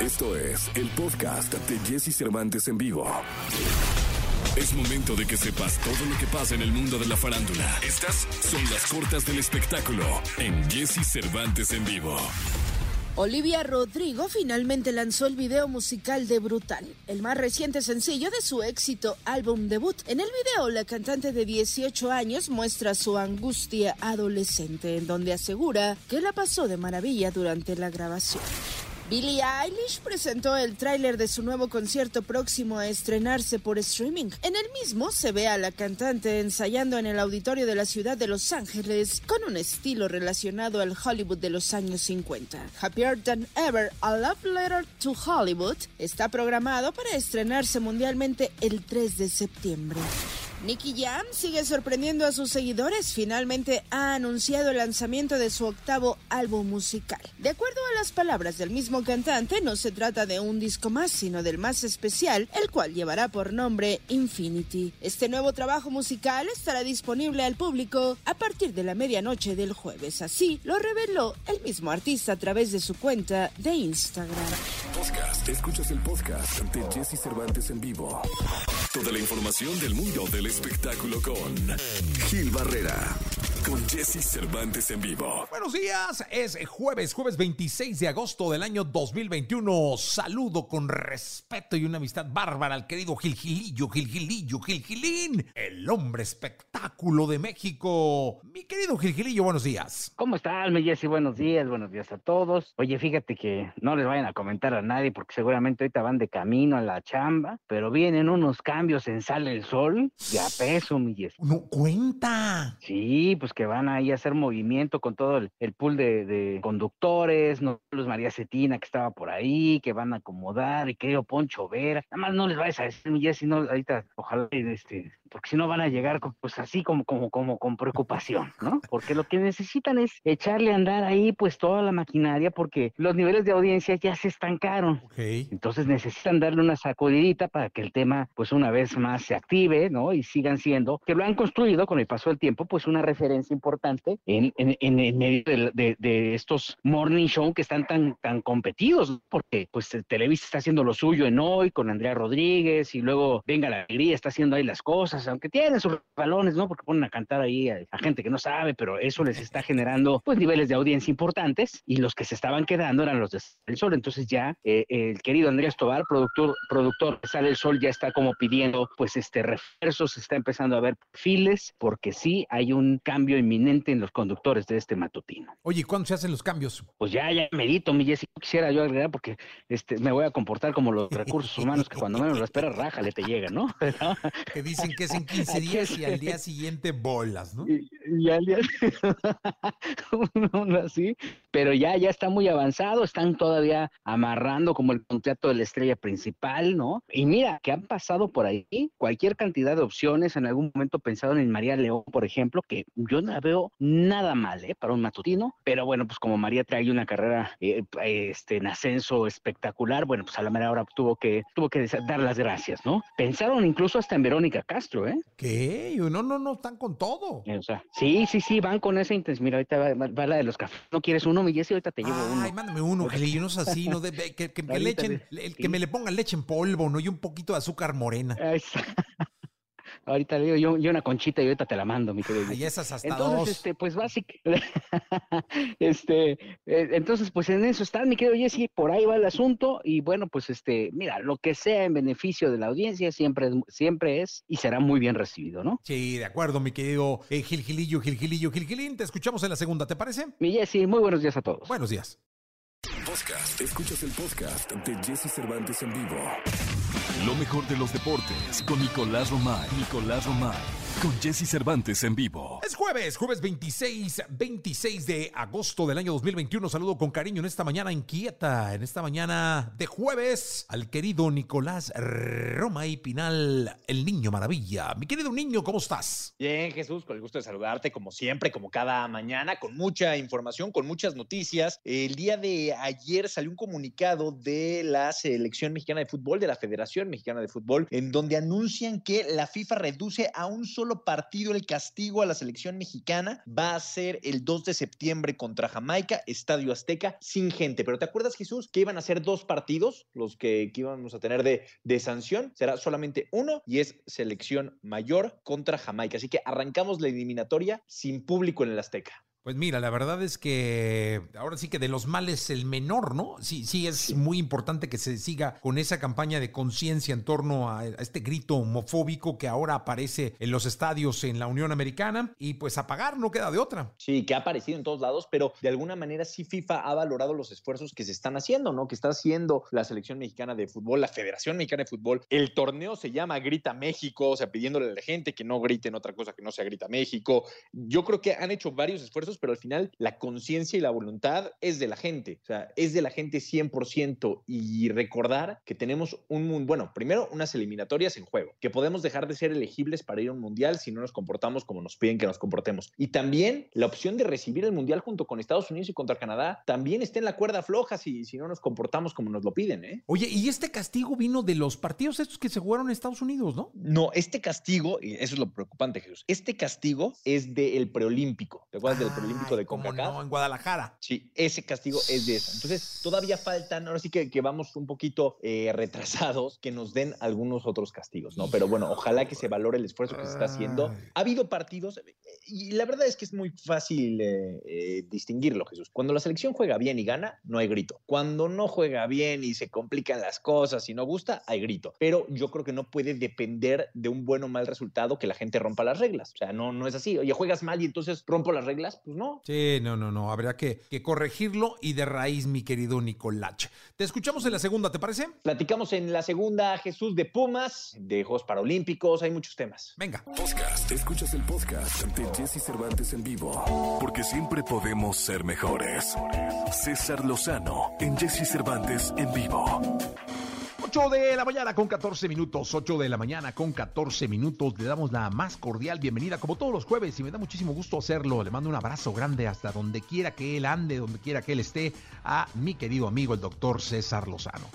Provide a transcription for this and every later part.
Esto es el podcast de Jesse Cervantes en vivo. Es momento de que sepas todo lo que pasa en el mundo de la farándula. Estas son las cortas del espectáculo en Jesse Cervantes en vivo. Olivia Rodrigo finalmente lanzó el video musical de Brutal, el más reciente sencillo de su éxito álbum debut. En el video, la cantante de 18 años muestra su angustia adolescente, en donde asegura que la pasó de maravilla durante la grabación. Billie Eilish presentó el tráiler de su nuevo concierto próximo a estrenarse por streaming. En el mismo se ve a la cantante ensayando en el auditorio de la ciudad de Los Ángeles con un estilo relacionado al Hollywood de los años 50. Happier Than Ever, A Love Letter to Hollywood está programado para estrenarse mundialmente el 3 de septiembre. Nicky Jam sigue sorprendiendo a sus seguidores. Finalmente ha anunciado el lanzamiento de su octavo álbum musical. De acuerdo a las palabras del mismo cantante, no se trata de un disco más, sino del más especial, el cual llevará por nombre Infinity. Este nuevo trabajo musical estará disponible al público a partir de la medianoche del jueves. Así lo reveló el mismo artista a través de su cuenta de Instagram. Podcast. Escuchas el podcast de Jesse Cervantes en vivo. Toda la información del mundo del espectáculo con Gil Barrera. Con Jesse Cervantes en vivo. Buenos días, es jueves, jueves 26 de agosto del año 2021. Saludo con respeto y una amistad bárbara al querido Gil Gilillo, Gil Gilillo, Gil Gilín, el hombre espectáculo de México. Mi querido Gil Gilillo, buenos días. ¿Cómo están, mi Jesse? Buenos días, buenos días a todos. Oye, fíjate que no les vayan a comentar a nadie porque seguramente ahorita van de camino a la chamba, pero vienen unos cambios en Sale el Sol de a peso, mi Jesse. No, cuenta. Sí, pues que van ahí a hacer movimiento con todo el, el pool de, de conductores, no Luz María Cetina que estaba por ahí, que van a acomodar, y querido Poncho Vera. Nada más no les vayas a decir, mi Jesse, no, ahorita, ojalá, este, porque si no van a llegar con- pues así como, como, como con preocupación, ¿no? Porque lo que necesitan es echarle a andar ahí pues toda la maquinaria porque los niveles de audiencia ya se estancaron. Ok. Entonces necesitan darle una sacudidita para que el tema, pues una vez más se active, ¿no? Y sigan siendo, que lo han construido con el paso del tiempo, pues una referencia importante en, en, en, en medio de, de- de estos morning show que están tan, tan competidos, porque pues Televisa está haciendo lo suyo en hoy con Andrea Rodríguez y luego Venga la Alegría está haciendo ahí las cosas, aunque tienen sus balones, ¿no? Porque ponen a cantar ahí a, a gente que no sabe, pero eso les está generando pues niveles de audiencia importantes y los que se estaban quedando eran los de el Sol. Entonces ya eh, el querido Andrés Tobar, productor, productor de Sale el Sol, ya está como pidiendo pues este refuerzos, está empezando a ver perfiles, porque sí hay un cambio inminente en los conductores de este matutino. Oye, ¿y ¿cuándo se hacen los cambios? Pues ya, ya medito, mi Jessy, quisiera yo agregar porque este, me voy a comportar como los recursos humanos que cuando menos lo esperas, rájale, te llega, ¿no? Que dicen que es en 15 días y al día siguiente bolas, ¿no? y, y al día uno así, pero ya, ya está muy avanzado, están todavía amarrando como el contrato de la estrella principal, ¿no? Y mira, que han pasado por ahí cualquier cantidad de opciones, en algún momento pensaron en María León, por ejemplo, que yo no la veo nada mal, ¿eh? Para un matutino, pero bueno, pues como María trae una carrera eh, este, en ascenso espectacular, bueno, pues a la mera hora tuvo que, tuvo que dar las gracias, ¿no? Pensaron incluso hasta en Verónica Castro, ¿eh? ¿Qué? No, no, no, están con todo. O sea, sí, sí, sí, van con esa intención. Mira, ahorita va, va- va la de los cafés. ¿No quieres uno, mi Jessy? Ahorita te llevo uno. Ay, mándame uno, Gilillo, no es así, no de- que, que- que le echen, sí. que me le pongan leche en polvo, ¿no? Y un poquito de azúcar morena. Está. Ahorita le digo yo, yo una conchita y ahorita te la mando, mi querido. Ay, esas hasta Entonces, dos. este, pues básicamente, este, eh, entonces, pues en eso están, mi querido Jesse, por ahí va el asunto, y bueno, pues este, mira, lo que sea en beneficio de la audiencia siempre es, siempre es y será muy bien recibido, ¿no? Sí, de acuerdo, mi querido eh, Gil Gilillo, Gil Gilillo, Gil Gilín. Te escuchamos en la segunda, ¿te parece? Mi Jesse, muy buenos días a todos. Buenos días. Podcast. Escuchas el podcast de Jesse Cervantes en vivo. Lo mejor de los deportes con Nicolás Romay. Nicolás Romay. Con Jesse Cervantes en vivo. Es jueves, jueves 26, 26 de agosto del año 2021. Saludo con cariño en esta mañana inquieta, en esta mañana de jueves, al querido Nicolás Roma y Pinal, el niño maravilla. Mi querido niño, ¿cómo estás? Bien, Jesús, con el gusto de saludarte, como siempre, como cada mañana, con mucha información, con muchas noticias. El día de ayer salió un comunicado de la Selección Mexicana de Fútbol, de la Federación Mexicana de Fútbol, en donde anuncian que la FIFA reduce a un solo solo partido el castigo a la selección mexicana. Va a ser el 2 de septiembre contra Jamaica, Estadio Azteca, sin gente. Pero ¿te acuerdas, Jesús, que iban a ser dos partidos los que, que íbamos a tener de, de sanción? Será solamente uno y es selección mayor contra Jamaica. Así que arrancamos la eliminatoria sin público en el Azteca. Pues mira, la verdad es que ahora sí que de los males el menor, ¿no? Sí, sí, es muy importante que se siga con esa campaña de conciencia en torno a, este grito homofóbico que ahora aparece en los estadios en la Unión Americana y pues apagar no queda de otra. Sí, que ha aparecido en todos lados, pero de alguna manera sí FIFA ha valorado los esfuerzos que se están haciendo, ¿no? Que está haciendo la selección mexicana de fútbol, la Federación Mexicana de Fútbol. El torneo se llama Grita México, o sea, pidiéndole a la gente que no griten otra cosa que no sea Grita México. Yo creo que han hecho varios esfuerzos pero al final la conciencia y la voluntad es de la gente, o sea, es de la gente 100% y recordar que tenemos un, bueno, primero unas eliminatorias en juego, que podemos dejar de ser elegibles para ir a un mundial si no nos comportamos como nos piden que nos comportemos. Y también la opción de recibir el mundial junto con Estados Unidos y contra Canadá también está en la cuerda floja si, si no nos comportamos como nos lo piden, ¿eh? Oye, y este castigo vino de los partidos estos que se jugaron en Estados Unidos, ¿no? No, este castigo, y eso es lo preocupante, Jesús, este castigo es del preolímpico. ¿Te acuerdas del preolímpico de CONCACAF? No, en Guadalajara. Sí, ese castigo es de eso. Entonces, todavía faltan, ahora sí que, que vamos un poquito eh, retrasados, que nos den algunos otros castigos, ¿no? Pero bueno, ojalá que se valore el esfuerzo que se está haciendo. Ha habido partidos, eh, y la verdad es que es muy fácil eh, distinguirlo, Jesús. Cuando la selección juega bien y gana, no hay grito. Cuando no juega bien y se complican las cosas y no gusta, hay grito. Pero yo creo que no puede depender de un buen o mal resultado que la gente rompa las reglas. O sea, no, no es así. Oye, juegas mal y entonces rompo las reglas. Pues no. Sí, no, no, no. Habría que, que corregirlo y de raíz, mi querido Nicolach. Te escuchamos en la segunda, ¿te parece? Platicamos en la segunda, Jesús, de Pumas, de Juegos Paralímpicos. Hay muchos temas. Venga. Podcast. Escuchas el podcast de Jesse Cervantes en vivo. Porque siempre podemos ser mejores. César Lozano en Jesse Cervantes en vivo. 8 de la mañana con 14 minutos, 8 de la mañana con 14 minutos. Le damos la más cordial bienvenida como todos los jueves y me da muchísimo gusto hacerlo. Le mando un abrazo grande hasta donde quiera que él ande, donde quiera que él esté, a mi querido amigo el doctor César Lozano.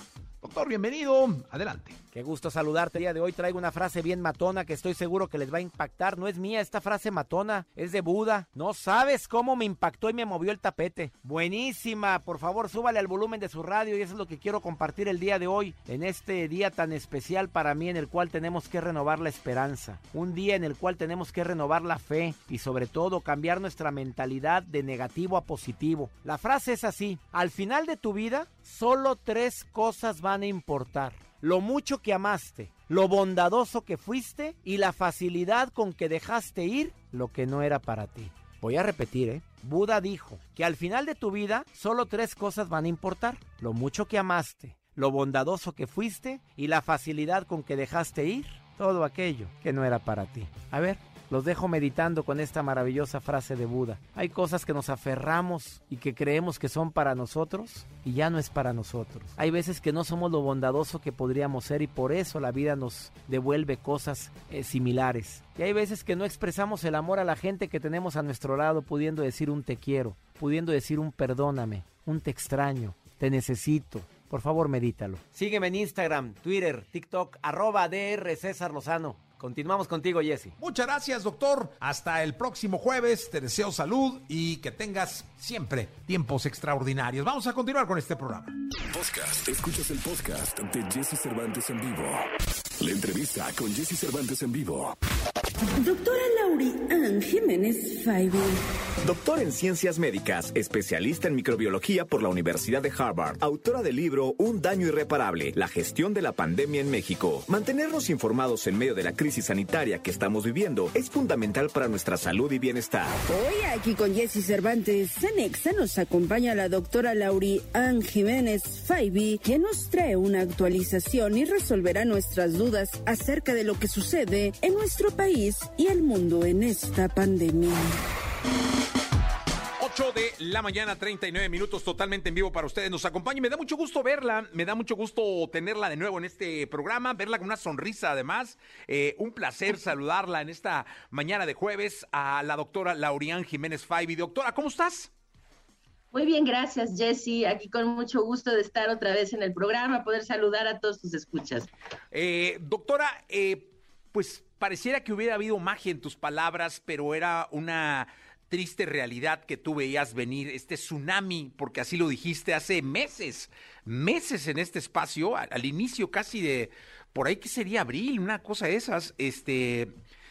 Doctor, bienvenido. Adelante. Qué gusto saludarte. El día de hoy traigo una frase bien matona que estoy seguro que les va a impactar. No es mía esta frase matona, es de Buda. No sabes cómo me impactó y me movió el tapete. Buenísima. Por favor, súbale al volumen de su radio y eso es lo que quiero compartir el día de hoy, en este día tan especial para mí en el cual tenemos que renovar la esperanza. Un día en el cual tenemos que renovar la fe y sobre todo cambiar nuestra mentalidad de negativo a positivo. La frase es así. Al final de tu vida, solo tres cosas van a importar lo mucho que amaste, lo bondadoso que fuiste y la facilidad con que dejaste ir lo que no era para ti. Voy a repetir, ¿eh? Buda dijo que al final de tu vida solo tres cosas van a importar. Lo mucho que amaste, lo bondadoso que fuiste y la facilidad con que dejaste ir todo aquello que no era para ti. A ver, los dejo meditando con esta maravillosa frase de Buda. Hay cosas que nos aferramos y que creemos que son para nosotros y ya no es para nosotros. Hay veces que no somos lo bondadoso que podríamos ser y por eso la vida nos devuelve cosas eh, similares. Y hay veces que no expresamos el amor a la gente que tenemos a nuestro lado pudiendo decir un te quiero, pudiendo decir un perdóname, un te extraño, te necesito, por favor, medítalo. Sígueme en Instagram, Twitter, TikTok, arroba Lozano. Continuamos contigo, Jesse. Muchas gracias, doctor. Hasta el próximo jueves. Te deseo salud y que tengas siempre tiempos extraordinarios. Vamos a continuar con este programa. Podcast. Escuchas el podcast de Jesse Cervantes en vivo. La entrevista con Jesse Cervantes en vivo. Doctora Lauri Jiménez Faibi. Doctor en Ciencias Médicas, especialista en microbiología por la Universidad de Harvard, autora del libro Un daño irreparable, la gestión de la pandemia en México. Mantenernos informados en medio de la crisis sanitaria que estamos viviendo es fundamental para nuestra salud y bienestar. Hoy aquí con Jesse Cervantes, Cenexa nos acompaña la doctora Lauri Ann Jiménez Faibi, quien nos trae una actualización y resolverá nuestras dudas acerca de lo que sucede en nuestro país y el mundo en esta pandemia. 8 de la mañana, 39 minutos totalmente en vivo para ustedes. Nos acompaña y me da mucho gusto verla, me da mucho gusto tenerla de nuevo en este programa, verla con una sonrisa además. Eh, un placer saludarla en esta mañana de jueves a la doctora Laurián Jiménez Faibi. Doctora, ¿cómo estás? Muy bien, gracias Jesse. Aquí con mucho gusto de estar otra vez en el programa, poder saludar a todos tus escuchas. Eh, doctora, eh, pues pareciera que hubiera habido magia en tus palabras, pero era una triste realidad que tú veías venir, este tsunami, porque así lo dijiste hace meses, meses en este espacio, al, inicio casi de, por ahí que sería abril, una cosa de esas, este,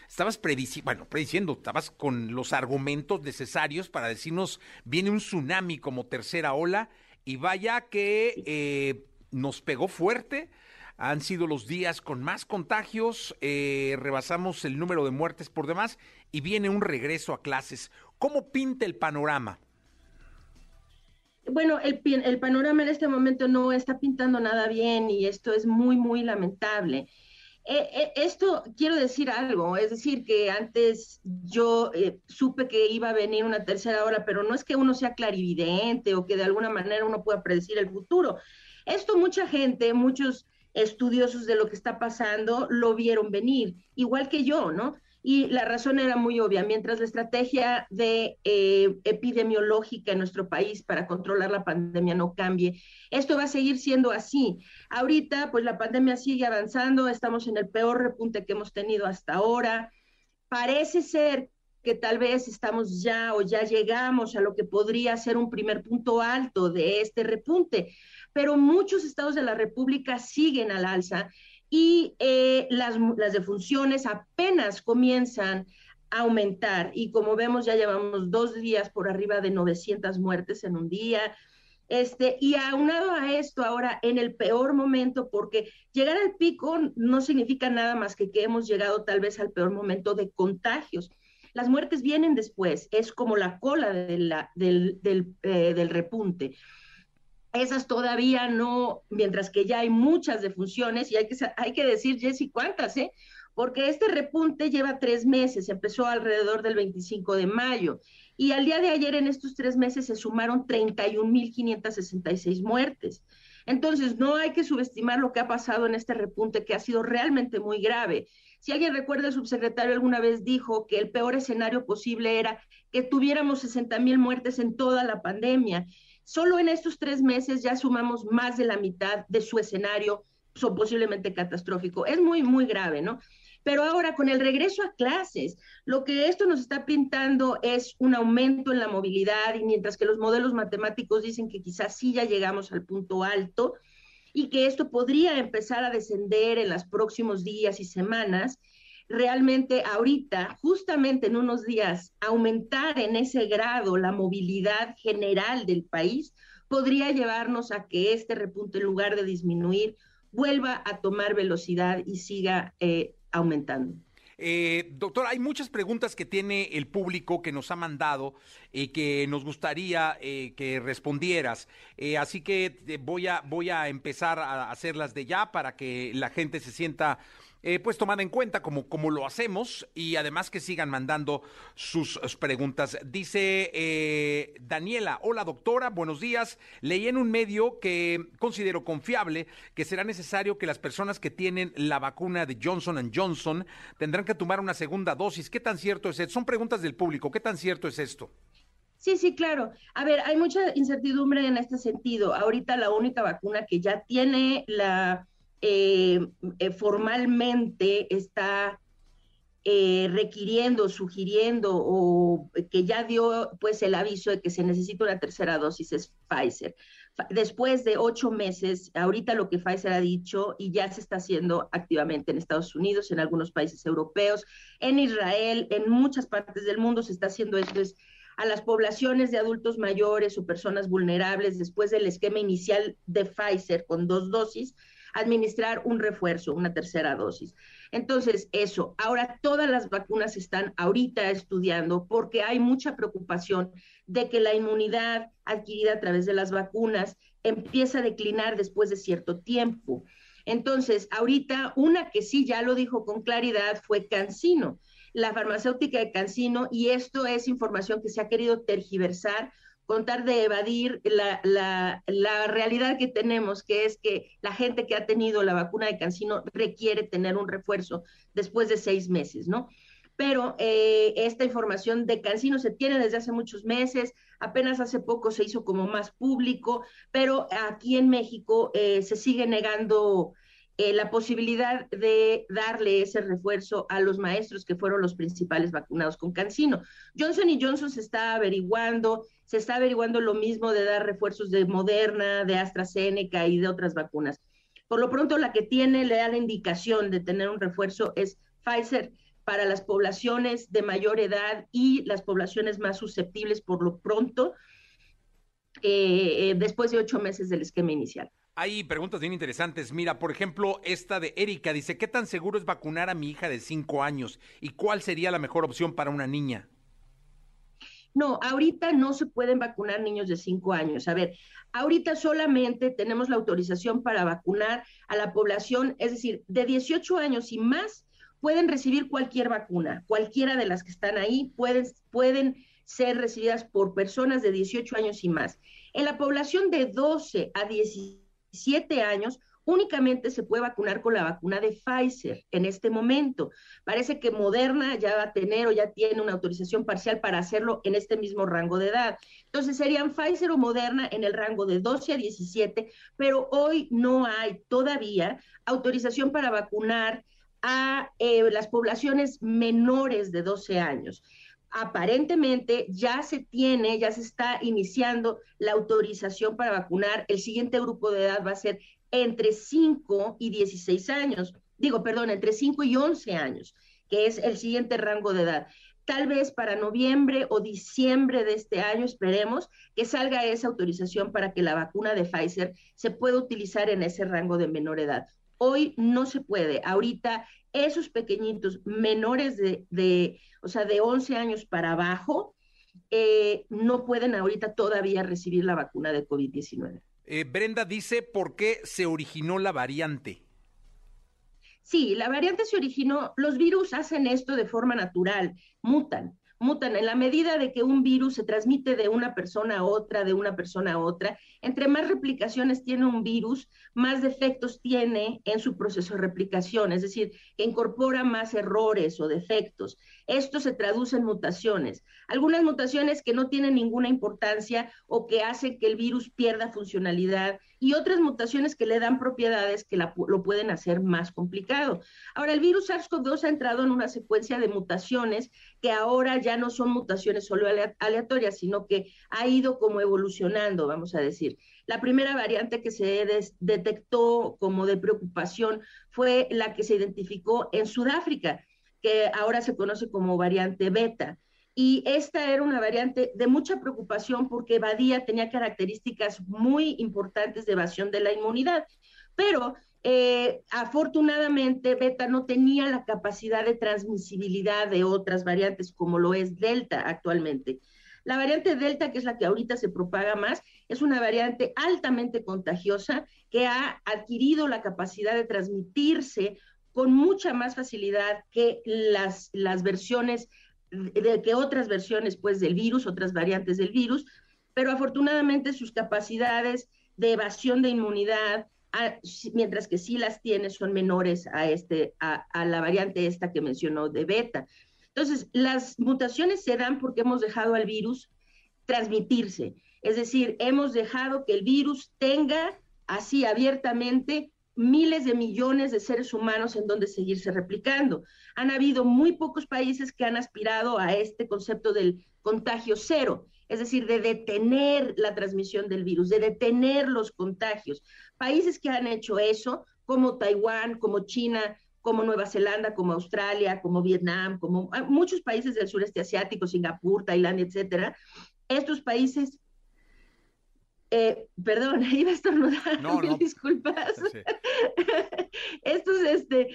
estabas prediciendo, bueno, prediciendo, estabas con los argumentos necesarios para decirnos, viene un tsunami como tercera ola, y vaya que eh, nos pegó fuerte, han sido los días con más contagios, eh, rebasamos el número de muertes por demás y viene un regreso a clases. ¿Cómo pinta el panorama? Bueno, el, panorama en este momento no está pintando nada bien y esto es muy, muy lamentable. Eh, eh, esto quiero decir algo, es decir, que antes yo supe que iba a venir una tercera hora, pero no es que uno sea clarividente o que de alguna manera uno pueda predecir el futuro. Esto mucha gente, muchos estudiosos de lo que está pasando lo vieron venir, igual que yo, ¿no? Y la razón era muy obvia. Mientras la estrategia de eh, epidemiológica en nuestro país para controlar la pandemia no cambie, esto va a seguir siendo así. Ahorita, pues la pandemia sigue avanzando, estamos en el peor repunte que hemos tenido hasta ahora. Parece ser que tal vez estamos ya o ya llegamos a lo que podría ser un primer punto alto de este repunte pero muchos estados de la República siguen al alza y eh, las, defunciones apenas comienzan a aumentar. Y como vemos, ya llevamos dos días por arriba de 900 muertes en un día. Este, y aunado a esto, ahora en el peor momento, porque llegar al pico no significa nada más que que hemos llegado tal vez al peor momento de contagios. Las muertes vienen después, es como la cola eh, del repunte. Esas todavía no, mientras que ya hay muchas defunciones y hay que, hay que decir, Jessy, cuántas, ¿eh? Porque este repunte lleva tres meses, empezó alrededor del 25 de mayo y al día de ayer en estos tres meses se sumaron 31.566 muertes. Entonces, no hay que subestimar lo que ha pasado en este repunte, que ha sido realmente muy grave. Si alguien recuerda, el subsecretario alguna vez dijo que el peor escenario posible era que tuviéramos 60 mil muertes en toda la pandemia. Solo en estos tres meses ya sumamos más de la mitad de su escenario, son posiblemente catastrófico. Es muy, muy grave, ¿no? Pero ahora, con el regreso a clases, lo que esto nos está pintando es un aumento en la movilidad y mientras que los modelos matemáticos dicen que quizás sí ya llegamos al punto alto y que esto podría empezar a descender en los próximos días y semanas, realmente ahorita, justamente en unos días, aumentar en ese grado la movilidad general del país podría llevarnos a que este repunte, en lugar de disminuir, vuelva a tomar velocidad y siga eh, aumentando. Eh, doctor, hay muchas preguntas que tiene el público que nos ha mandado y que nos gustaría eh, que respondieras. así que voy a, voy a empezar a hacerlas de ya para que la gente se sienta eh, pues tomada en cuenta como, como lo hacemos y además que sigan mandando sus preguntas. Dice eh, Daniela, hola doctora, buenos días. Leí en un medio que considero confiable que será necesario que las personas que tienen la vacuna de Johnson Johnson tendrán que tomar una segunda dosis. ¿Qué tan cierto es esto? Son preguntas del público. ¿Qué tan cierto es esto? Sí, sí, claro. A ver, hay mucha incertidumbre en este sentido. Ahorita la única vacuna que ya tiene la eh, eh, formalmente está eh, requiriendo, sugiriendo o que ya dio pues el aviso de que se necesita una tercera dosis es Pfizer. Después de ocho meses, ahorita lo que Pfizer ha dicho y ya se está haciendo activamente en Estados Unidos, en algunos países europeos, en Israel, en muchas partes del mundo se está haciendo esto es a las poblaciones de adultos mayores o personas vulnerables después del esquema inicial de Pfizer con dos dosis, administrar un refuerzo, una tercera dosis. Entonces, eso, ahora todas las vacunas están ahorita estudiando porque hay mucha preocupación de que la inmunidad adquirida a través de las vacunas empieza a declinar después de cierto tiempo. Entonces, ahorita una que sí ya lo dijo con claridad fue Cancino, la farmacéutica de Cancino, y esto es información que se ha querido tergiversar contar de evadir la, la, la, realidad que tenemos, que es que la gente que ha tenido la vacuna de Cancino requiere tener un refuerzo después de seis meses, ¿no? Pero eh, esta información de Cancino se tiene desde hace muchos meses, apenas hace poco se hizo como más público, pero aquí en México eh, se sigue negando eh, la posibilidad de darle ese refuerzo a los maestros que fueron los principales vacunados con Cancino. Johnson y Johnson se está averiguando, se está averiguando lo mismo de dar refuerzos de Moderna, de AstraZeneca y de otras vacunas. Por lo pronto, la que tiene, le da la indicación de tener un refuerzo es Pfizer para las poblaciones de mayor edad y las poblaciones más susceptibles por lo pronto, eh, eh, después de ocho meses del esquema inicial. Hay preguntas bien interesantes. Mira, por ejemplo, esta de Erika dice, ¿qué tan seguro es vacunar a mi hija de cinco años? ¿Y cuál sería la mejor opción para una niña? No, ahorita no se pueden vacunar niños de cinco años. A ver, ahorita solamente tenemos la autorización para vacunar a la población, es decir, de 18 años y más pueden recibir cualquier vacuna, cualquiera de las que están ahí pueden, pueden ser recibidas por personas de 18 años y más. En la población de 12 a 17 siete años, únicamente se puede vacunar con la vacuna de Pfizer en este momento. Parece que Moderna ya va a tener o ya tiene una autorización parcial para hacerlo en este mismo rango de edad. Entonces serían Pfizer o Moderna en el rango de 12 a 17, pero hoy no hay todavía autorización para vacunar a eh, las poblaciones menores de 12 años aparentemente ya se tiene, ya se está iniciando la autorización para vacunar. El siguiente grupo de edad va a ser entre 5 y 16 años. Digo, perdón, entre 5 y 11 años, que es el siguiente rango de edad. Tal vez para noviembre o diciembre de este año esperemos que salga esa autorización para que la vacuna de Pfizer se pueda utilizar en ese rango de menor edad. Hoy no se puede. Ahorita esos pequeñitos menores de, o sea, de 11 años para abajo, eh, no pueden ahorita todavía recibir la vacuna de COVID-19. Eh, Brenda dice por qué se originó la variante. Sí, la variante se originó, los virus hacen esto de forma natural, mutan mutan en la medida de que un virus se transmite de una persona a otra, de una persona a otra. Entre más replicaciones tiene un virus, más defectos tiene en su proceso de replicación, es decir, incorpora más errores o defectos. Esto se traduce en mutaciones. Algunas mutaciones que no tienen ninguna importancia o que hacen que el virus pierda funcionalidad y otras mutaciones que le dan propiedades que lo pueden hacer más complicado. Ahora, el virus SARS-CoV-2 ha entrado en una secuencia de mutaciones que ahora ya no son mutaciones solo aleatorias, sino que ha ido como evolucionando, vamos a decir. La primera variante que se detectó como de preocupación fue la que se identificó en Sudáfrica que ahora se conoce como variante beta. Y esta era una variante de mucha preocupación porque evadía, tenía características muy importantes de evasión de la inmunidad. Pero eh, afortunadamente, beta no tenía la capacidad de transmisibilidad de otras variantes como lo es delta actualmente. La variante delta, que es la que ahorita se propaga más, es una variante altamente contagiosa que ha adquirido la capacidad de transmitirse con mucha más facilidad que las, las versiones, de, que otras versiones pues del virus, otras variantes del virus, pero afortunadamente sus capacidades de evasión de inmunidad, mientras que sí las tiene, son menores a, este, a, la variante esta que mencionó de beta. Entonces, las mutaciones se dan porque hemos dejado al virus transmitirse, es decir, hemos dejado que el virus tenga así abiertamente miles de millones de seres humanos en donde seguirse replicando. Han habido muy pocos países que han aspirado a este concepto del contagio cero, es decir, de detener la transmisión del virus, de detener los contagios. Países que han hecho eso, como Taiwán, como China, como Nueva Zelanda, como Australia, como Vietnam, como ah, muchos países del sureste asiático, Singapur, Tailandia, etcétera. Estos países eh, perdón, iba a estornudar, no, disculpas. Estos este,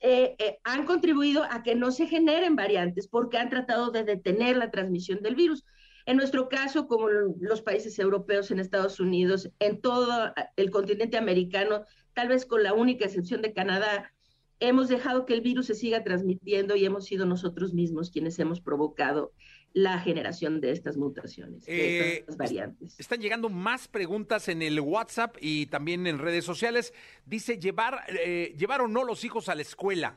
eh, eh, han contribuido a que no se generen variantes porque han tratado de detener la transmisión del virus. En nuestro caso, como los países europeos, en Estados Unidos, en todo el continente americano, tal vez con la única excepción de Canadá, hemos dejado que el virus se siga transmitiendo y hemos sido nosotros mismos quienes hemos provocado la generación de estas mutaciones, de estas eh, variantes. Están llegando más preguntas en el WhatsApp y también en redes sociales. Dice, ¿llevar, eh, ¿llevar o no los hijos a la escuela?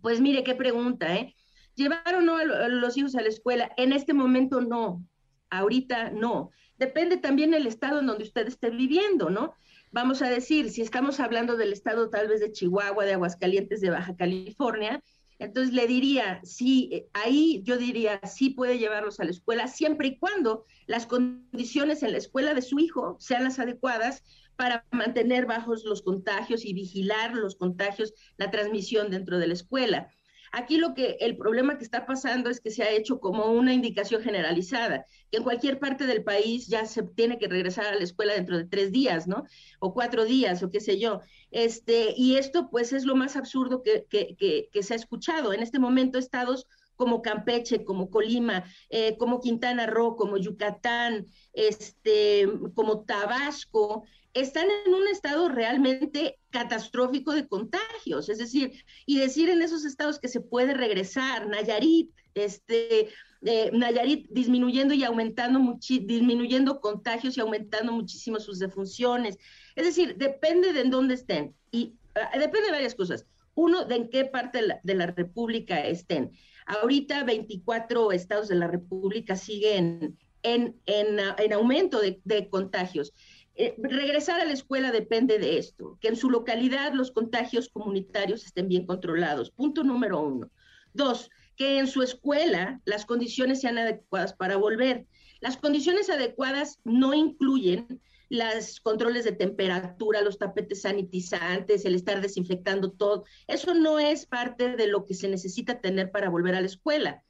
Pues mire, qué pregunta, ¿eh? ¿Llevar o no los hijos a la escuela? En este momento no, ahorita no. depende también el estado en donde usted esté viviendo, ¿no? Vamos a decir, si estamos hablando del estado tal vez de Chihuahua, de Aguascalientes, de Baja California, entonces le diría, sí, eh, ahí yo diría, sí puede llevarlos a la escuela, siempre y cuando las condiciones en la escuela de su hijo sean las adecuadas para mantener bajos los contagios y vigilar los contagios, la transmisión dentro de la escuela. Aquí lo que el problema que está pasando es que se ha hecho como una indicación generalizada, que en cualquier parte del país ya se tiene que regresar a la escuela dentro de tres días, ¿no? O cuatro días, o qué sé yo. Este, y esto pues es lo más absurdo que, que, se ha escuchado. En este momento estados como Campeche, como Colima, eh, como Quintana Roo, como Yucatán, este, como Tabasco, están en un estado realmente catastrófico de contagios, es decir, y decir en esos estados que se puede regresar, Nayarit, este, eh, Nayarit disminuyendo y aumentando, disminuyendo contagios y aumentando muchísimo sus defunciones. Es decir, depende de en dónde estén y ah, depende de varias cosas. Uno, de en qué parte de la, República estén. Ahorita 24 estados de la República siguen en, en, aumento de, de contagios. Eh, regresar a la escuela depende de esto, que en su localidad los contagios comunitarios estén bien controlados. Punto número uno. Dos, que en su escuela las condiciones sean adecuadas para volver. Las condiciones adecuadas no incluyen los controles de temperatura, los tapetes sanitizantes, el estar desinfectando todo. Eso no es parte de lo que se necesita tener para volver a la escuela.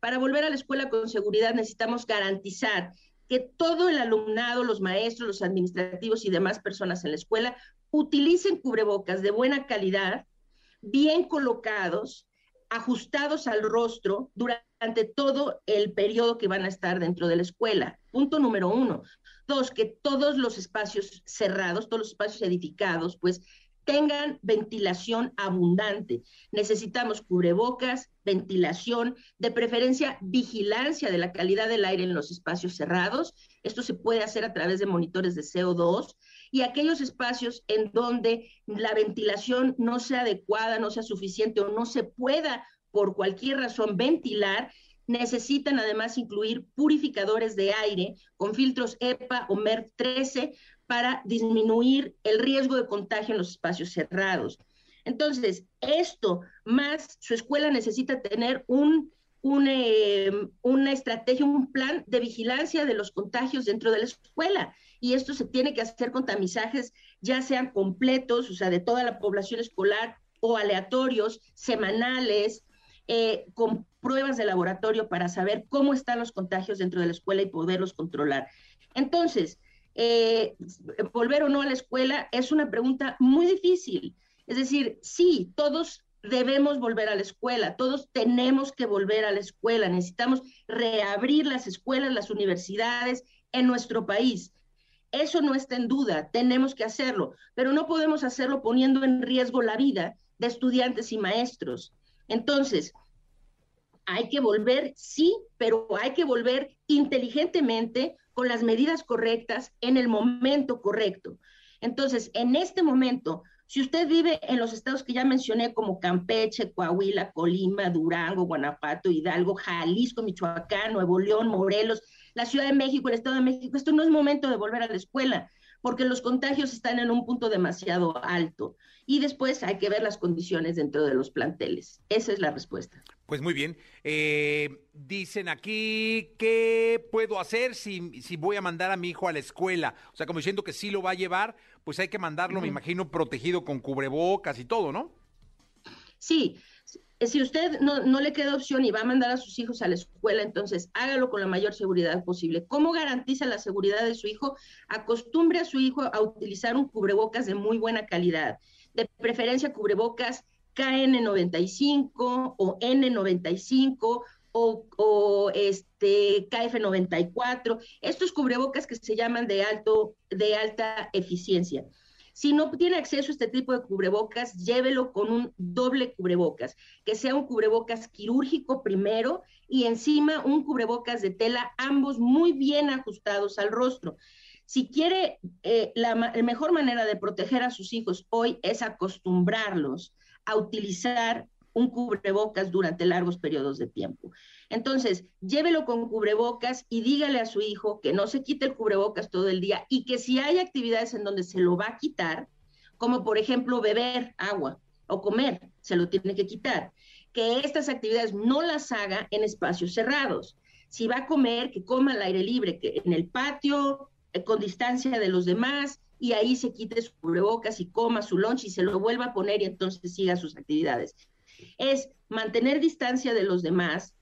Para volver a la escuela con seguridad necesitamos garantizar que todo el alumnado, los maestros, los administrativos y demás personas en la escuela utilicen cubrebocas de buena calidad, bien colocados, ajustados al rostro durante todo el periodo que van a estar dentro de la escuela. Punto número uno. Dos, que todos los espacios cerrados, todos los espacios edificados, pues tengan ventilación abundante. Necesitamos cubrebocas, ventilación, de preferencia vigilancia de la calidad del aire en los espacios cerrados. Esto se puede hacer a través de monitores de CO2 y aquellos espacios en donde la ventilación no sea adecuada, no sea suficiente o no se pueda por cualquier razón ventilar, necesitan además incluir purificadores de aire con filtros EPA o MERV 13 para disminuir el riesgo de contagio en los espacios cerrados. Entonces, esto más su escuela necesita tener un, eh, una estrategia, un plan de vigilancia de los contagios dentro de la escuela. Y esto se tiene que hacer con tamizajes, ya sean completos, o sea, de toda la población escolar, o aleatorios, semanales, eh, con pruebas de laboratorio para saber cómo están los contagios dentro de la escuela y poderlos controlar. Entonces, eh, volver o no a la escuela es una pregunta muy difícil. Es decir, sí, todos debemos volver a la escuela, todos tenemos que volver a la escuela, necesitamos reabrir las escuelas, las universidades en nuestro país. Eso no está en duda, tenemos que hacerlo, pero no podemos hacerlo poniendo en riesgo la vida de estudiantes y maestros. Entonces, hay que volver, sí, pero hay que volver inteligentemente, con las medidas correctas, en el momento correcto. Entonces, en este momento, si usted vive en los estados que ya mencioné, como Campeche, Coahuila, Colima, Durango, Guanajuato, Hidalgo, Jalisco, Michoacán, Nuevo León, Morelos, la Ciudad de México, el Estado de México, esto no es momento de volver a la escuela, porque los contagios están en un punto demasiado alto. Y después hay que ver las condiciones dentro de los planteles. Esa es la respuesta. Pues muy bien. Eh, dicen aquí, ¿qué puedo hacer si, si, voy a mandar a mi hijo a la escuela? O sea, como diciendo que sí lo va a llevar, pues hay que mandarlo, me imagino, protegido con cubrebocas y todo, ¿no? Sí. Si usted no, no le queda opción y va a mandar a sus hijos a la escuela, entonces hágalo con la mayor seguridad posible. ¿Cómo garantiza la seguridad de su hijo? Acostumbre a su hijo a utilizar un cubrebocas de muy buena calidad, de preferencia cubrebocas KN95 o N95 o, o, este KF94, estos cubrebocas que se llaman de alto de alta eficiencia. Si no tiene acceso a este tipo de cubrebocas, llévelo con un doble cubrebocas, que sea un cubrebocas quirúrgico primero y encima un cubrebocas de tela, ambos muy bien ajustados al rostro. Si quiere, eh, la mejor manera de proteger a sus hijos hoy es acostumbrarlos a utilizar un cubrebocas durante largos periodos de tiempo. Entonces, llévelo con cubrebocas y dígale a su hijo que no se quite el cubrebocas todo el día y que si hay actividades en donde se lo va a quitar, como por ejemplo beber agua o comer, se lo tiene que quitar, que estas actividades no las haga en espacios cerrados. Si va a comer, que coma al aire libre, que en el patio, eh, con distancia de los demás, y ahí se quite su cubrebocas y coma su lunch y se lo vuelva a poner y entonces siga sus actividades es mantener distancia de los demás,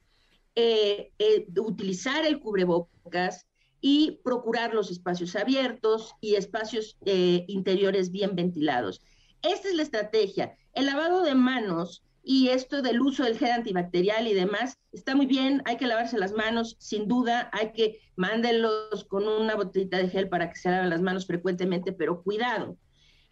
eh, eh, utilizar el cubrebocas y procurar los espacios abiertos y espacios eh, interiores bien ventilados. Esta es la estrategia. El lavado de manos y esto del uso del gel antibacterial y demás está muy bien, hay que lavarse las manos, sin duda, hay que mándenlos con una botellita de gel para que se laven las manos frecuentemente, pero cuidado,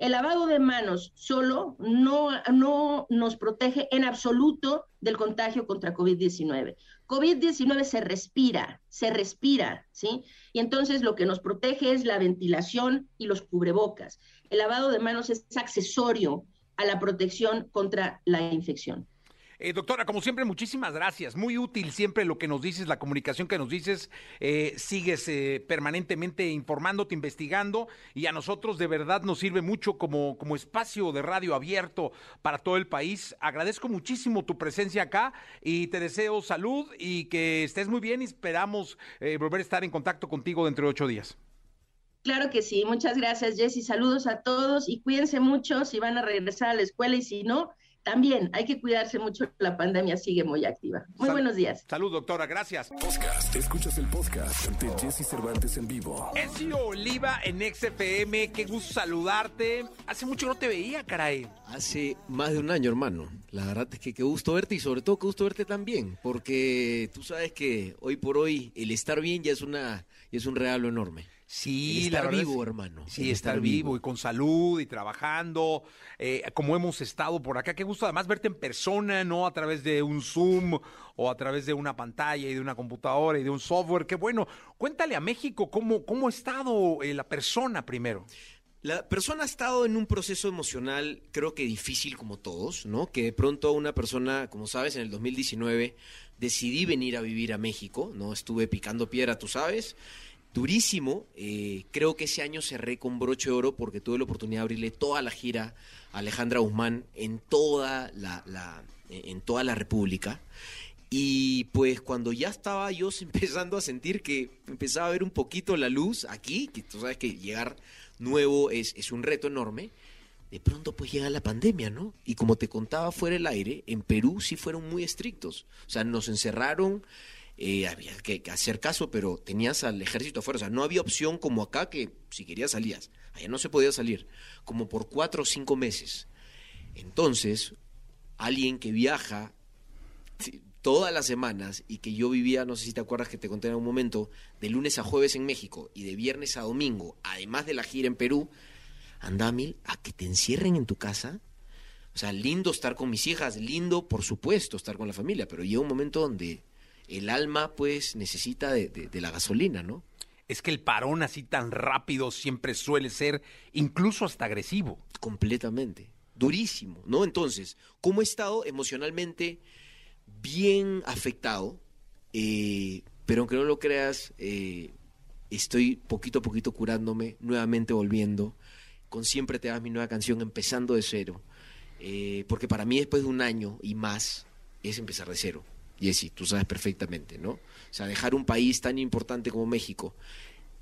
el lavado de manos solo no, no nos protege en absoluto del contagio contra COVID-19. COVID-19 se respira, se respira, ¿sí? Y entonces lo que nos protege es la ventilación y los cubrebocas. El lavado de manos es accesorio a la protección contra la infección. Eh, doctora, como siempre, muchísimas gracias. Muy útil siempre lo que nos dices, la comunicación que nos dices. Eh, sigues eh, permanentemente informándote, investigando y a nosotros de verdad nos sirve mucho como, como espacio de radio abierto para todo el país. Agradezco muchísimo tu presencia acá y te deseo salud y que estés muy bien y esperamos volver a estar en contacto contigo dentro de ocho días. Claro que sí, muchas gracias Jessy, saludos a todos y cuídense mucho si van a regresar a la escuela y si no, también hay que cuidarse mucho, la pandemia sigue muy activa. Muy buenos días. Salud, doctora, gracias. Podcast, escuchas el podcast de Jesse Cervantes en vivo. Ezio Oliva en XFM, qué gusto saludarte. Hace mucho no te veía, caray. Hace más de un año, hermano. La verdad es que qué gusto verte y sobre todo qué gusto verte también, porque tú sabes que hoy por hoy el estar bien ya es una es un regalo enorme. Sí, estar vivo, hermano. Sí, estar, vivo. y con salud y trabajando, eh, como hemos estado por acá. Qué gusto además verte en persona, no a través de un Zoom o a través de una pantalla y de una computadora y de un software. Qué bueno. Cuéntale a México cómo, cómo ha estado eh, la persona primero. La persona ha estado en un proceso emocional, creo que difícil como todos, ¿no? Que de pronto una persona, como sabes, en el 2019 decidí venir a vivir a México, ¿no? Estuve picando piedra, tú sabes, durísimo. Eh, creo que ese año cerré con broche de oro porque tuve la oportunidad de abrirle toda la gira a Alejandra Guzmán en toda la, en toda la República. Y pues cuando ya estaba yo empezando a sentir que empezaba a ver un poquito la luz aquí, que tú sabes que llegar nuevo es, es un reto enorme, de pronto pues llega la pandemia, ¿no? Y como te contaba fuera el aire, en Perú sí fueron muy estrictos. O sea, nos encerraron, eh, había que, hacer caso, pero tenías al ejército afuera. O sea, no había opción como acá que si querías salías. Allá no se podía salir, como por cuatro o cinco meses. Entonces, alguien que viaja todas las semanas y que yo vivía, no sé si te acuerdas que te conté en un momento, de lunes a jueves en México y de viernes a domingo, además de la gira en Perú, anda mil a que te encierren en tu casa. O sea, lindo estar con mis hijas, lindo, por supuesto, estar con la familia, pero llega un momento donde el alma pues necesita de, la gasolina, ¿no? Es que el parón así tan rápido siempre suele ser incluso hasta agresivo. Completamente, durísimo, ¿no? Entonces, ¿cómo he estado emocionalmente bien afectado? Eh, pero aunque no lo creas, eh, estoy poquito a poquito curándome, nuevamente volviendo, con Siempre te das mi nueva canción, empezando de cero. Eh, porque para mí después de un año y más es empezar de cero. Jessy, tú sabes perfectamente, ¿no? O sea, dejar un país tan importante como México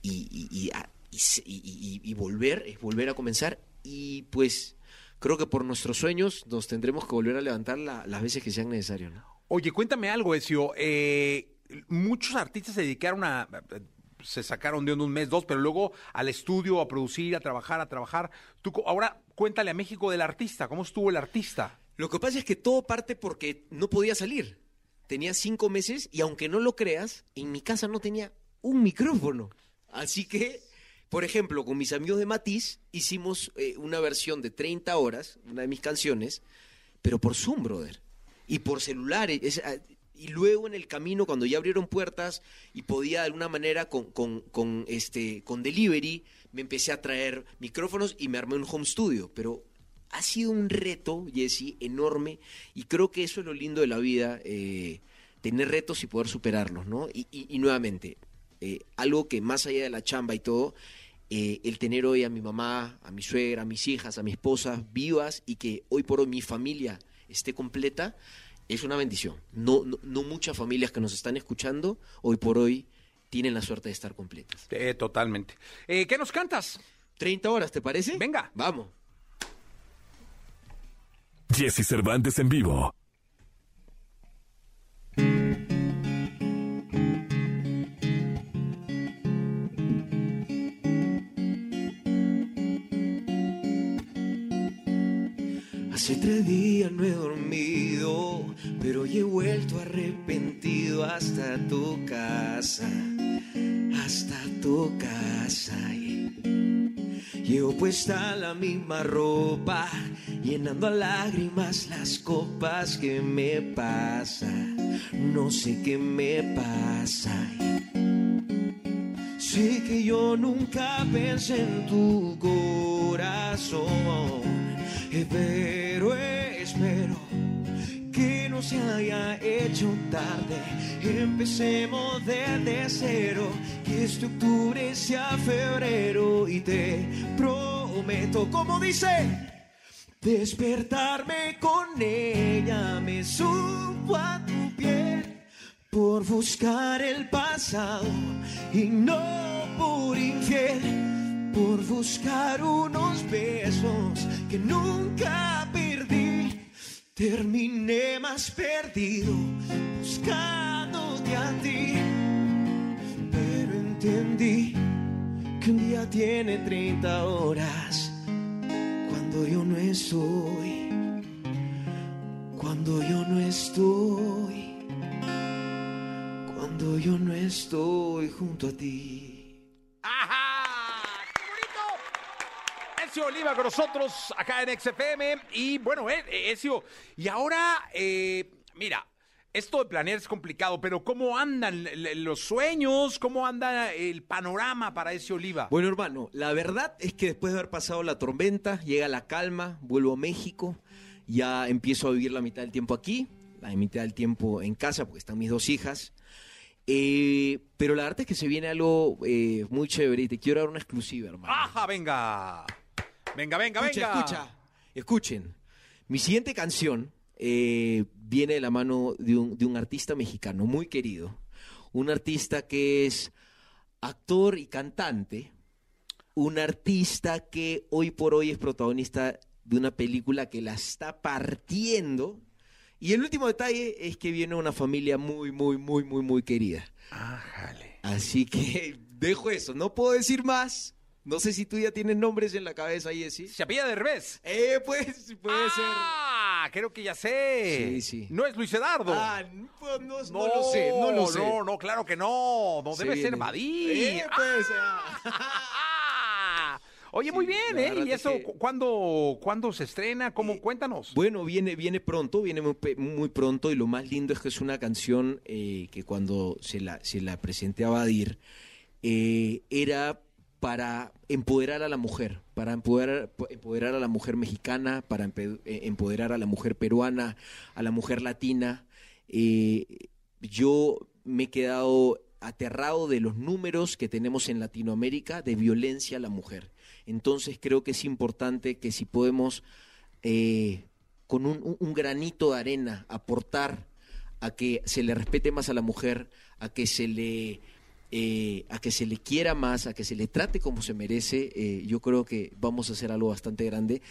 y, y, volver, es volver a comenzar y pues creo que por nuestros sueños nos tendremos que volver a levantar las veces que sean necesarias, ¿no? Oye, cuéntame algo, Ezio. Eh, muchos artistas se dedicaron a se sacaron de un mes, dos, pero luego al estudio, a producir, a trabajar, a trabajar. Tú, ahora cuéntale a México del artista, ¿cómo estuvo el artista? Lo que pasa es que todo parte porque no podía salir tenía cinco meses y aunque no lo creas, en mi casa no tenía un micrófono. Así que, por ejemplo, con mis amigos de Matiz hicimos eh, una versión de 30 horas, una de mis canciones, pero por Zoom, brother. Y por celulares. Ah, y luego en el camino, cuando ya abrieron puertas y podía de alguna manera con, con, con, este, con delivery, me empecé a traer micrófonos y me armé un home studio. Pero ha sido un reto, Jesse, enorme, y creo que eso es lo lindo de la vida, eh, tener retos y poder superarlos, ¿no? Y, y- y nuevamente, eh, algo que más allá de la chamba y todo, eh, el tener hoy a mi mamá, a mi suegra, a mis hijas, a mi esposa vivas y que hoy por hoy mi familia esté completa, es una bendición. No, no, no muchas familias que nos están escuchando hoy por hoy tienen la suerte de estar completas. Eh, totalmente. ¿Qué nos cantas? 30 horas, ¿te parece? Venga. Vamos. Jesse Cervantes en vivo. Hace tres días no he dormido, pero hoy he vuelto arrepentido hasta tu casa, hasta tu casa. Llevo puesta la misma ropa, llenando a lágrimas las copas que me pasa. No sé qué me pasa. Sé que yo nunca pensé en tu corazón, pero espero que no se haya hecho tarde. Empecemos desde cero, que este octubre sea febrero y te prometo, como dice, despertarme con ella me supo a tu piel por buscar el pasado y no por infiel, por buscar unos besos que nunca perdí. Terminé más perdido buscándote a ti, entendí que un día tiene 30 horas cuando yo no estoy, cuando yo no estoy cuando yo no estoy junto a ti. ¡Ajá! ¡Qué bonito! Ezio Oliva con nosotros acá en XFM. Y bueno, eh, eh, Ezio, y ahora, eh, mira, esto de planear es complicado, pero ¿cómo andan los sueños? ¿Cómo anda el panorama para Ezio Oliva? Bueno, hermano, la verdad es que después de haber pasado la tormenta, llega la calma, vuelvo a México, ya empiezo a vivir la mitad del tiempo aquí, la mitad del tiempo en casa, porque están mis dos hijas. Eh, pero la verdad es que se viene algo eh, muy chévere y te quiero dar una exclusiva, hermano. ¡Ajá, venga! Venga, venga, Escucha, venga. escucha. Escuchen. Mi siguiente canción eh, viene de la mano de un, de un artista mexicano muy querido. Un artista que es actor y cantante. Un artista que hoy por hoy es protagonista de una película que la está partiendo. Y el último detalle es que viene una familia muy, muy, muy, muy, muy querida. Ájale. Así que dejo eso. No puedo decir más. No sé si tú ya tienes nombres en la cabeza, Jessy. ¿Se apella de revés? Eh, pues, puede ¡Ah! Creo que ya sé. Sí, sí. No es Luis Eduardo. ser. Ah, pues, no, no lo sé, no lo sé. No, no, claro que no. No debe ser. Badí. Eh, pues, ah. Ah. Oye, Sí, muy bien, ¿eh? ¿Y es eso que- cu- cuándo, cuándo se estrena? ¿Cómo? Cuéntanos. Bueno, viene, viene pronto, viene muy, pronto y lo más lindo es que es una canción eh, que cuando se la, se la presenté a Badir eh, era para empoderar a la mujer, para empoderar, empoderar a la mujer mexicana, para eh, empoderar a la mujer peruana, a la mujer latina. Eh, yo me he quedado aterrado de los números que tenemos en Latinoamérica de violencia a la mujer. Entonces creo que es importante que si podemos eh, con un- un granito de arena aportar a que se le respete más a la mujer, a que se le eh, a que se le quiera más, a que se le trate como se merece, eh, yo creo que vamos a hacer algo bastante grande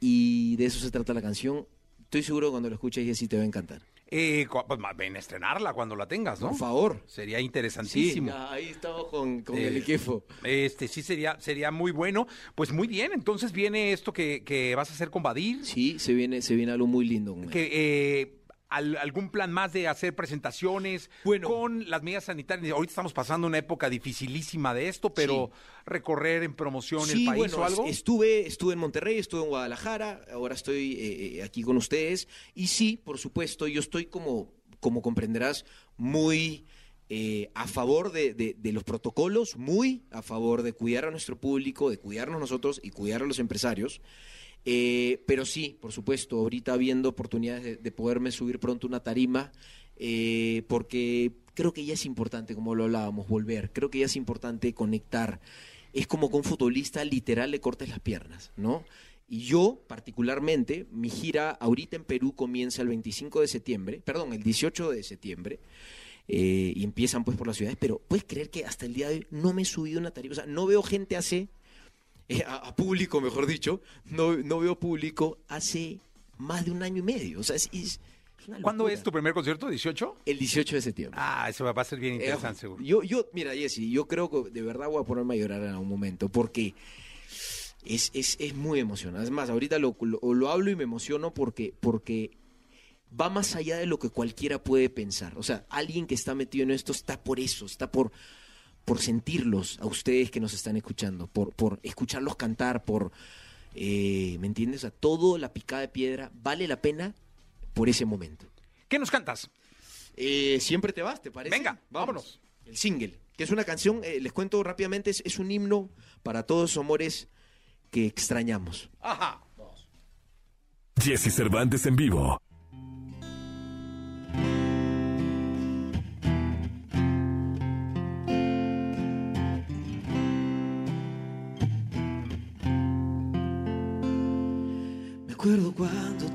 y de eso se trata la canción. Estoy seguro que cuando lo escuches, Jessy, te va a encantar. Eh, pues ven a estrenarla cuando la tengas, ¿no? Por favor. Sería interesantísimo. ahí estamos con, con Eh, el equipo. Este sí sería, sería muy bueno. Pues muy bien, entonces viene esto que, que vas a hacer con Badir. Sí, se viene, se viene algo muy lindo. Que, eh, al- algún plan más de hacer presentaciones Bueno. con las medidas sanitarias. Ahorita estamos pasando una época dificilísima de esto, pero recorrer en promoción el país bueno, o algo. Estuve, estuve en Monterrey, estuve en Guadalajara, ahora estoy eh, eh, aquí con ustedes. Y sí, por supuesto, yo estoy como, como comprenderás, muy eh, a favor de, de- de los protocolos, muy a favor de cuidar a nuestro público, de cuidarnos nosotros y cuidar a los empresarios. Eh, pero sí, por supuesto, ahorita viendo oportunidades de, de poderme subir pronto una tarima, eh, porque creo que ya es importante, como lo hablábamos, volver. Creo que ya es importante conectar. Es como un futbolista literal le cortes las piernas, ¿no? Y yo, particularmente, mi gira ahorita en Perú comienza el 25 de septiembre, perdón, el 18 de septiembre, eh, y empiezan pues por las ciudades, pero puedes creer que hasta el día de hoy no me he subido una tarifa, o sea, no veo gente hace, eh, a, a público, mejor dicho, no, no veo público hace más de un año y medio, o sea, es, ¿Cuándo es tu primer concierto? ¿18? El 18 de septiembre. Ah, eso va a ser bien Eh, interesante, seguro. Yo, yo, mira, Jesse, yo creo que de verdad voy a ponerme a llorar en algún momento, porque es, es, es muy emocionante. Es más, ahorita lo, lo, lo hablo y me emociono porque, porque va más allá de lo que cualquiera puede pensar. O sea, alguien que está metido en esto está por eso, está por, por sentirlos a ustedes que nos están escuchando, por, por escucharlos cantar, por, eh, ¿me entiendes? O sea, todo la picada de piedra vale la pena por ese momento. ¿Qué nos cantas? Eh, Siempre te vas, ¿te parece? Venga, vámonos. El single, que es una canción, eh, les cuento rápidamente, es, es un himno para todos los amores que extrañamos. Ajá. Jesse Cervantes en vivo.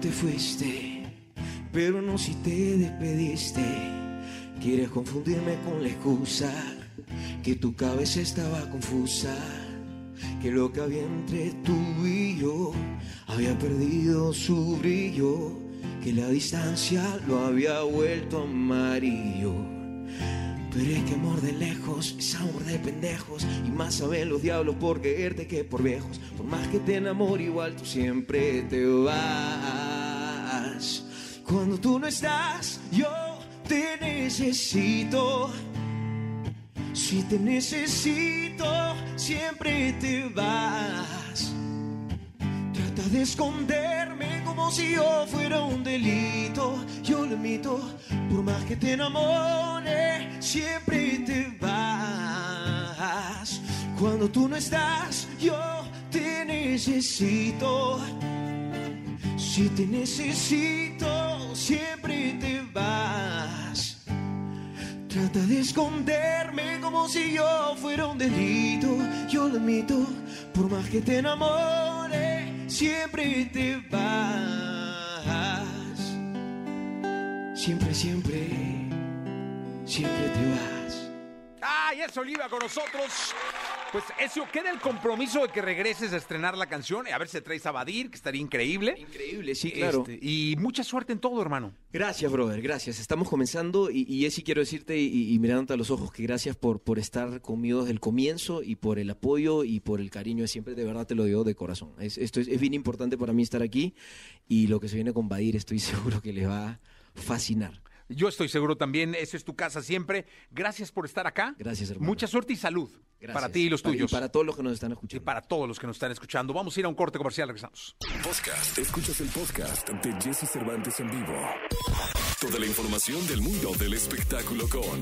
Te fuiste, pero no si te despediste. Quieres confundirme con la excusa, que tu cabeza estaba confusa, que lo que había entre tú y yo había perdido su brillo, que la distancia lo había vuelto amarillo. Pero es que amor de lejos es amor de pendejos Y más saben los diablos por quererte que por viejos Por más que te enamore igual tú siempre te vas Cuando tú no estás yo te necesito Si te necesito siempre te vas Trata de esconderme como si yo fuera un delito. Yo lo admito, por más que te enamore, siempre te vas. Cuando tú no estás, yo te necesito. Si te necesito, siempre te vas. Trata de esconderme como si yo fuera un delito. Yo lo admito, por más que te enamore, siempre te vas. Siempre, siempre, siempre te vas. ¡Ay, es Oliva con nosotros! Pues eso, queda el compromiso de que regreses a estrenar la canción. A ver si traes a Badir, que estaría increíble. Increíble, sí, claro. Este, y mucha suerte en todo, hermano. Gracias, brother, gracias. Estamos comenzando y, y quiero decirte y, y mirándote a los ojos que gracias por, por estar conmigo desde el comienzo y por el apoyo y por el cariño de siempre. De verdad te lo digo de corazón. Es, esto es, es bien importante para mí estar aquí y lo que se viene con Badir estoy seguro que les va a fascinar. Yo estoy seguro también, esa es tu casa siempre. Gracias por estar acá. Gracias, hermano. Mucha suerte y salud Gracias. para ti y los Para- tuyos. para todos los que nos están Y escuchando. para todos los que nos están escuchando. Vamos a ir a un corte comercial, regresamos. Podcast. Escuchas el podcast de Jesse Cervantes en vivo. Toda la información del mundo del espectáculo con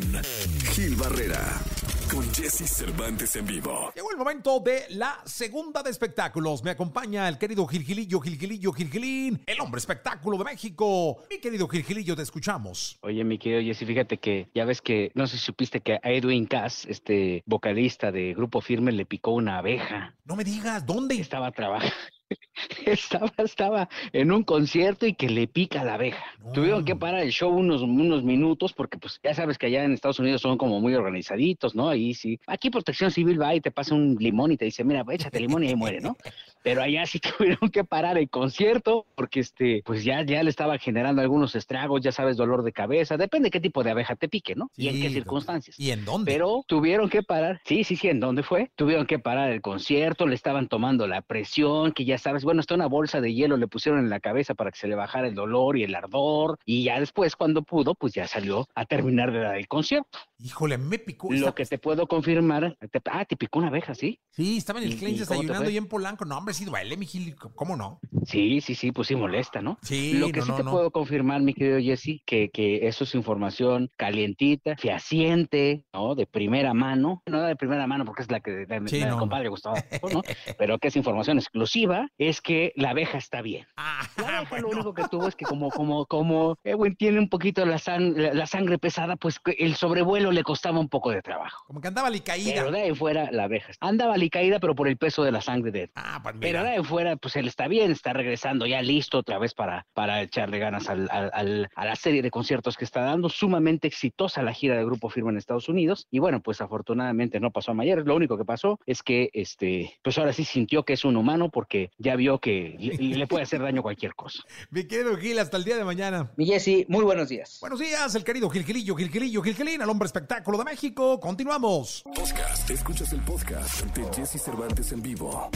Gil Barrera. Con Jesse Cervantes en vivo. Llegó el momento de la segunda de espectáculos. Me acompaña el querido Gilgilillo, Gilgilillo, Gilgilín, el hombre espectáculo de México. Mi querido Gilgilillo, te escuchamos. Oye, mi querido Jesse, fíjate que ya ves que, no sé si supiste que a Edwin Cass, este vocalista de Grupo Firme, le picó una abeja. No me digas, ¿dónde? Estaba trabajando. Estaba, estaba en un concierto y que le pica la abeja. No. Tuvieron que parar el show unos, unos minutos porque pues ya sabes que allá en Estados Unidos son como muy organizaditos, ¿no? Sí. Aquí Protección Civil va y te pasa un limón y te dice, mira, échate limón y ahí muere, ¿no? Pero allá sí tuvieron que parar el concierto porque este, pues ya, ya le estaba generando algunos estragos, ya sabes, dolor de cabeza, depende qué tipo de abeja te pique, ¿no? y en qué circunstancias. ¿Y en dónde? Pero tuvieron que parar, sí, sí, sí, ¿en dónde fue? Tuvieron que parar el concierto, le estaban tomando la presión, que ya sabes, bueno, hasta una bolsa de hielo le pusieron en la cabeza para que se le bajara el dolor y el ardor, y ya después, cuando pudo, pues ya salió a terminar de dar el concierto. Híjole, me picó. Lo que te puedo confirmar, te- ah, te picó una abeja, ¿sí? Sí, estaba en el ¿Y- desayunando y en Polanco. No, hombre, sí duele, mi Gil, ¿cómo no? Sí, sí, sí, pues sí molesta, ¿no? Sí, Lo que no, sí no, te no. puedo confirmar, mi querido Jesse, que, que eso es información calientita, fehaciente, ¿no? De primera mano. No de primera mano porque es la que de, Sí, no, compadre Gustavo, ¿no? Pero que es información exclusiva, es que la abeja está bien. Ah, La abeja bueno. lo único que tuvo es que como, como, como Edwin tiene un poquito la, sang- la, la sangre pesada, pues el sobrevuelo le costaba un poco de trabajo. Como que andaba caída. Pero de ahí fuera, la abeja andaba caída, pero por el peso de la sangre de Edwin. Ah, pues Pero de mira. ahí fuera, pues él está bien, está regresando ya listo otra vez para, para echarle ganas al- al- al- a la serie de conciertos que está dando. Sumamente exitosa la gira de Grupo Firme en Estados Unidos. Y bueno, pues afortunadamente no pasó a mayores. Lo único que pasó es que, este, pues ahora sí sintió que es un humano porque ya vio que le, le puede hacer daño cualquier cosa. Mi querido Gil, hasta el día de mañana. Mi Jessy, muy buenos días. Buenos días, el querido Gilgilillo, Gilgilillo, Gilgilín, el hombre espectáculo de México. Continuamos. Podcast. Escuchas el podcast de Jesse Cervantes en vivo.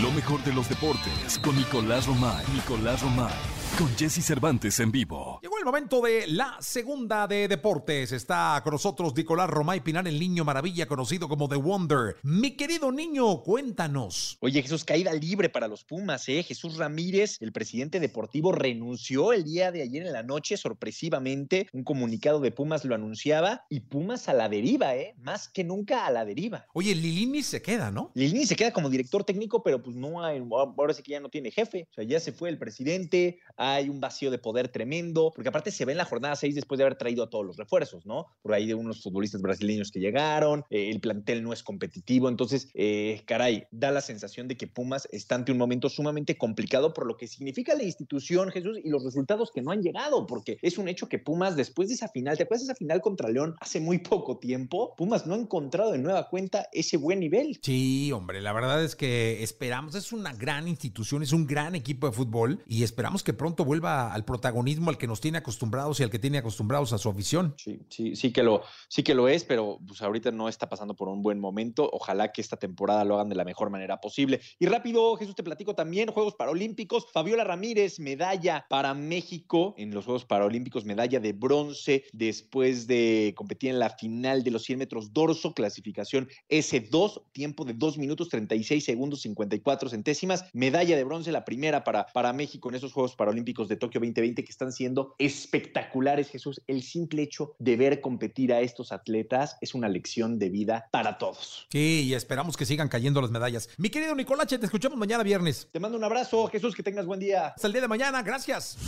Lo mejor de los deportes con Nicolás Romay. Nicolás Romay. Con Jesse Cervantes en vivo. Llegó el momento de la segunda de deportes. Está con nosotros Nicolás Romay Pinar, el niño maravilla conocido como The Wonder. Mi querido niño, cuéntanos. Oye, Jesús, caída libre para los Pumas, ¿eh? Jesús Ramírez, el presidente deportivo, renunció el día de ayer en la noche, sorpresivamente. Un comunicado de Pumas lo anunciaba y Pumas a la deriva, ¿eh? Más que nunca a la deriva. Oye, Lilini se queda, ¿no? Lilini se queda como director técnico, pero pues no hay, ahora sí que ya no tiene jefe. O sea, ya se fue el presidente, hay un vacío de poder tremendo, porque aparte se ve en la jornada 6 después de haber traído a todos los refuerzos, ¿no? Por ahí de unos futbolistas brasileños que llegaron, eh, el plantel no es competitivo, entonces, eh, caray, da la sensación de que Pumas está ante un momento sumamente complicado por lo que significa la institución, Jesús, y los resultados que no han llegado, porque es un hecho que Pumas, después de esa final, ¿te acuerdas de esa final contra León hace muy poco tiempo? Pumas no ha encontrado de nueva cuenta ese buen nivel. Sí, hombre, la verdad es que esperamos, es una gran institución, es un gran equipo de fútbol y esperamos que pronto vuelva al protagonismo al que nos tiene acostumbrados y al que tiene acostumbrados a su afición. Sí, sí, sí que lo, sí que lo es, pero pues ahorita no está pasando por un buen momento. Ojalá que esta temporada lo hagan de la mejor manera posible. Y rápido, Jesús, te platico también, Juegos Paralímpicos, Fabiola Ramírez, medalla para México en los Juegos Paralímpicos, medalla de bronce después de competir en la final de los 100 metros dorso, clasificación S2, tiempo de 2 minutos 36 segundos 54 centésimas, medalla de bronce, la primera para, para México en esos Juegos Paralímpicos de Tokio 2020 que están siendo espectaculares, Jesús. El simple hecho de ver competir a estos atletas es una lección de vida para todos. Sí, y esperamos que sigan cayendo las medallas. Mi querido Nicolache, te escuchamos mañana viernes. Te mando un abrazo, Jesús, que tengas buen día. Hasta el día de mañana, gracias.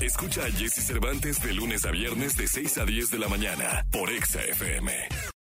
Escucha a Jesse Cervantes de lunes a viernes de 6 a 10 de la mañana por Exa FM.